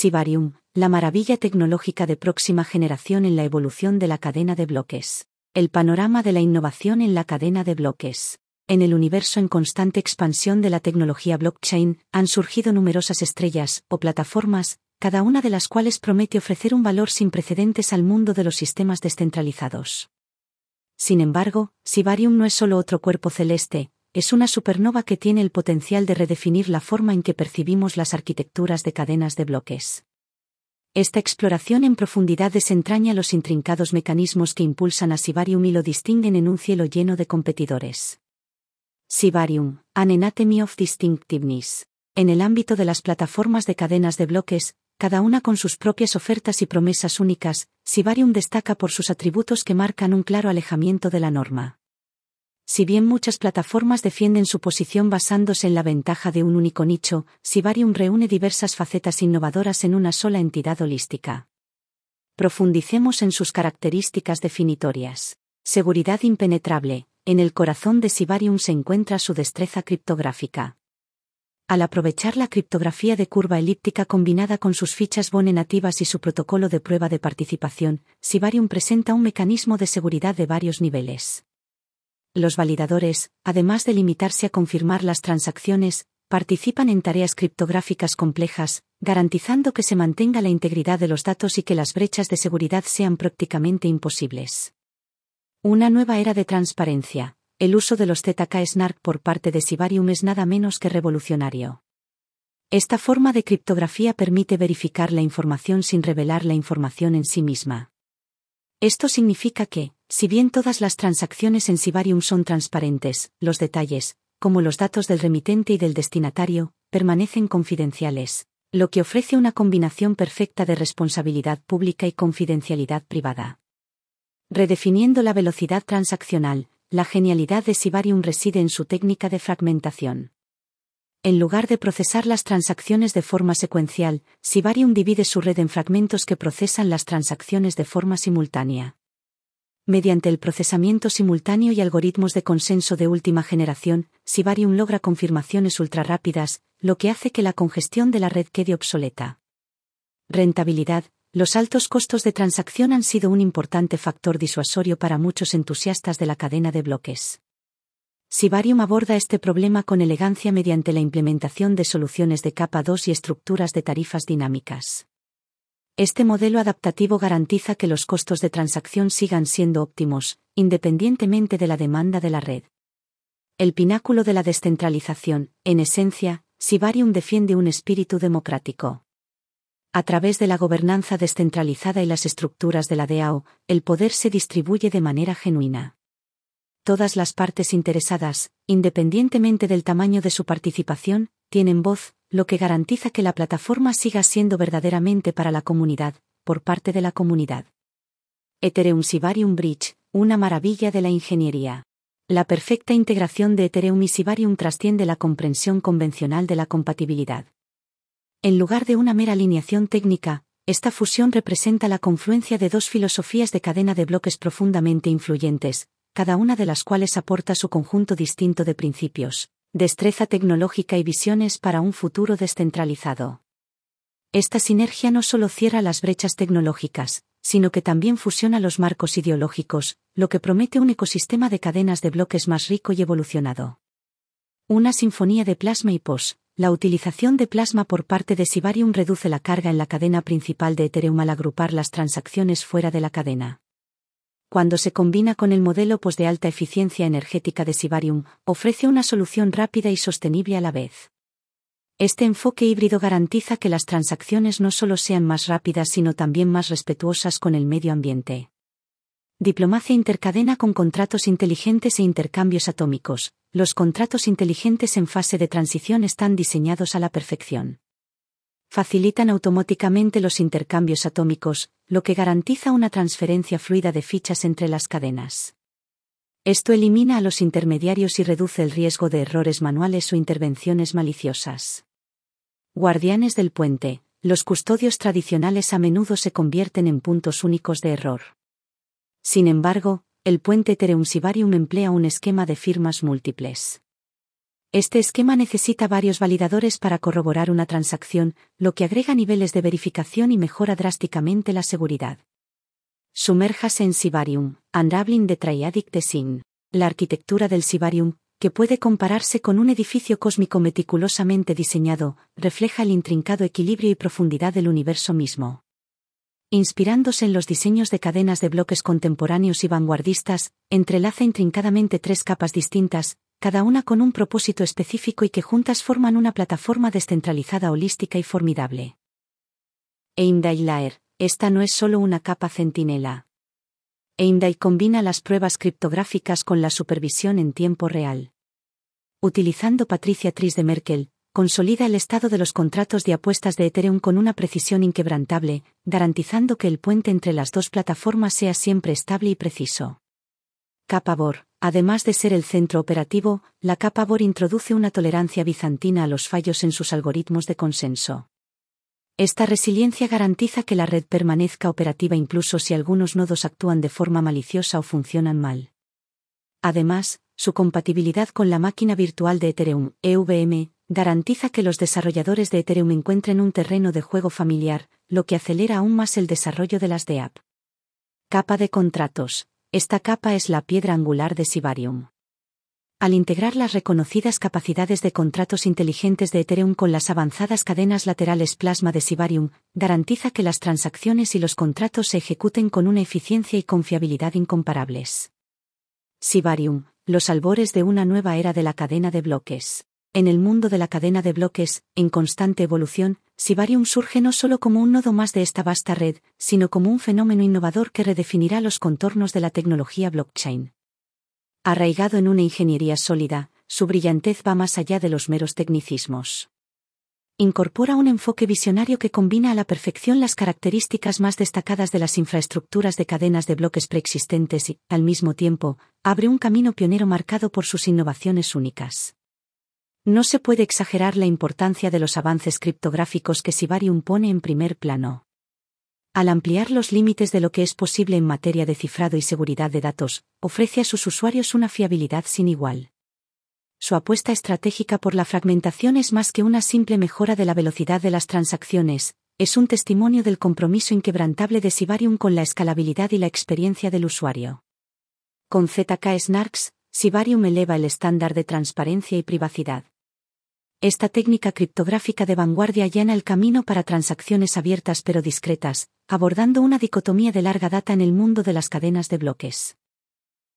Sibarium, la maravilla tecnológica de próxima generación en la evolución de la cadena de bloques. El panorama de la innovación en la cadena de bloques. En el universo en constante expansión de la tecnología blockchain, han surgido numerosas estrellas o plataformas, cada una de las cuales promete ofrecer un valor sin precedentes al mundo de los sistemas descentralizados. Sin embargo, Sibarium no es solo otro cuerpo celeste, es una supernova que tiene el potencial de redefinir la forma en que percibimos las arquitecturas de cadenas de bloques. Esta exploración en profundidad desentraña los intrincados mecanismos que impulsan a Sibarium y lo distinguen en un cielo lleno de competidores. Sibarium, An Anatomy of Distinctiveness. En el ámbito de las plataformas de cadenas de bloques, cada una con sus propias ofertas y promesas únicas, Sibarium destaca por sus atributos que marcan un claro alejamiento de la norma. Si bien muchas plataformas defienden su posición basándose en la ventaja de un único nicho, Sibarium reúne diversas facetas innovadoras en una sola entidad holística. Profundicemos en sus características definitorias. Seguridad impenetrable. En el corazón de Sibarium se encuentra su destreza criptográfica. Al aprovechar la criptografía de curva elíptica combinada con sus fichas Bone nativas y su protocolo de prueba de participación, Sibarium presenta un mecanismo de seguridad de varios niveles. Los validadores, además de limitarse a confirmar las transacciones, participan en tareas criptográficas complejas, garantizando que se mantenga la integridad de los datos y que las brechas de seguridad sean prácticamente imposibles. Una nueva era de transparencia el uso de los ZK-SNARK por parte de Sibarium es nada menos que revolucionario. Esta forma de criptografía permite verificar la información sin revelar la información en sí misma. Esto significa que, si bien todas las transacciones en Sibarium son transparentes, los detalles, como los datos del remitente y del destinatario, permanecen confidenciales, lo que ofrece una combinación perfecta de responsabilidad pública y confidencialidad privada. Redefiniendo la velocidad transaccional, la genialidad de Sibarium reside en su técnica de fragmentación. En lugar de procesar las transacciones de forma secuencial, Sibarium divide su red en fragmentos que procesan las transacciones de forma simultánea. Mediante el procesamiento simultáneo y algoritmos de consenso de última generación, Sibarium logra confirmaciones ultrarrápidas, lo que hace que la congestión de la red quede obsoleta. Rentabilidad, los altos costos de transacción han sido un importante factor disuasorio para muchos entusiastas de la cadena de bloques. Sibarium aborda este problema con elegancia mediante la implementación de soluciones de capa 2 y estructuras de tarifas dinámicas. Este modelo adaptativo garantiza que los costos de transacción sigan siendo óptimos, independientemente de la demanda de la red. El pináculo de la descentralización, en esencia, Sibarium defiende un espíritu democrático. A través de la gobernanza descentralizada y las estructuras de la DAO, el poder se distribuye de manera genuina. Todas las partes interesadas, independientemente del tamaño de su participación, tienen voz, lo que garantiza que la plataforma siga siendo verdaderamente para la comunidad, por parte de la comunidad. Ethereum Sibarium Bridge, una maravilla de la ingeniería. La perfecta integración de Ethereum y Sibarium trasciende la comprensión convencional de la compatibilidad. En lugar de una mera alineación técnica, esta fusión representa la confluencia de dos filosofías de cadena de bloques profundamente influyentes, cada una de las cuales aporta su conjunto distinto de principios, destreza tecnológica y visiones para un futuro descentralizado. Esta sinergia no solo cierra las brechas tecnológicas, sino que también fusiona los marcos ideológicos, lo que promete un ecosistema de cadenas de bloques más rico y evolucionado. Una sinfonía de plasma y pos, la utilización de plasma por parte de Sibarium reduce la carga en la cadena principal de Ethereum al agrupar las transacciones fuera de la cadena. Cuando se combina con el modelo POS de alta eficiencia energética de Sibarium, ofrece una solución rápida y sostenible a la vez. Este enfoque híbrido garantiza que las transacciones no solo sean más rápidas sino también más respetuosas con el medio ambiente. Diplomacia intercadena con contratos inteligentes e intercambios atómicos. Los contratos inteligentes en fase de transición están diseñados a la perfección. Facilitan automáticamente los intercambios atómicos, lo que garantiza una transferencia fluida de fichas entre las cadenas. Esto elimina a los intermediarios y reduce el riesgo de errores manuales o intervenciones maliciosas. Guardianes del puente. Los custodios tradicionales a menudo se convierten en puntos únicos de error. Sin embargo, el puente Ethereum Sibarium emplea un esquema de firmas múltiples. Este esquema necesita varios validadores para corroborar una transacción, lo que agrega niveles de verificación y mejora drásticamente la seguridad. Sumérjase en Sibarium, Unraveling de Triadic Design. La arquitectura del Sibarium, que puede compararse con un edificio cósmico meticulosamente diseñado, refleja el intrincado equilibrio y profundidad del universo mismo. Inspirándose en los diseños de cadenas de bloques contemporáneos y vanguardistas, entrelaza intrincadamente tres capas distintas, cada una con un propósito específico y que juntas forman una plataforma descentralizada holística y formidable. Eimdai Layer, esta no es solo una capa centinela. Eimdai combina las pruebas criptográficas con la supervisión en tiempo real. Utilizando Patricia Tris de Merkel, consolida el estado de los contratos de apuestas de Ethereum con una precisión inquebrantable, garantizando que el puente entre las dos plataformas sea siempre estable y preciso. Capa BOR. Además de ser el centro operativo, la capa BOR introduce una tolerancia bizantina a los fallos en sus algoritmos de consenso. Esta resiliencia garantiza que la red permanezca operativa incluso si algunos nodos actúan de forma maliciosa o funcionan mal. Además, su compatibilidad con la máquina virtual de Ethereum, EVM, garantiza que los desarrolladores de Ethereum encuentren un terreno de juego familiar, lo que acelera aún más el desarrollo de las DEAP. Capa de contratos. Esta capa es la piedra angular de Sibarium. Al integrar las reconocidas capacidades de contratos inteligentes de Ethereum con las avanzadas cadenas laterales plasma de Sibarium, garantiza que las transacciones y los contratos se ejecuten con una eficiencia y confiabilidad incomparables. Sibarium, los albores de una nueva era de la cadena de bloques. En el mundo de la cadena de bloques, en constante evolución, Sibarium surge no solo como un nodo más de esta vasta red, sino como un fenómeno innovador que redefinirá los contornos de la tecnología blockchain. Arraigado en una ingeniería sólida, su brillantez va más allá de los meros tecnicismos. Incorpora un enfoque visionario que combina a la perfección las características más destacadas de las infraestructuras de cadenas de bloques preexistentes y, al mismo tiempo, abre un camino pionero marcado por sus innovaciones únicas. No se puede exagerar la importancia de los avances criptográficos que Sibarium pone en primer plano. Al ampliar los límites de lo que es posible en materia de cifrado y seguridad de datos, ofrece a sus usuarios una fiabilidad sin igual. Su apuesta estratégica por la fragmentación es más que una simple mejora de la velocidad de las transacciones, es un testimonio del compromiso inquebrantable de Sibarium con la escalabilidad y la experiencia del usuario. Con ZK Snarks, Sibarium eleva el estándar de transparencia y privacidad. Esta técnica criptográfica de vanguardia allana el camino para transacciones abiertas pero discretas, abordando una dicotomía de larga data en el mundo de las cadenas de bloques.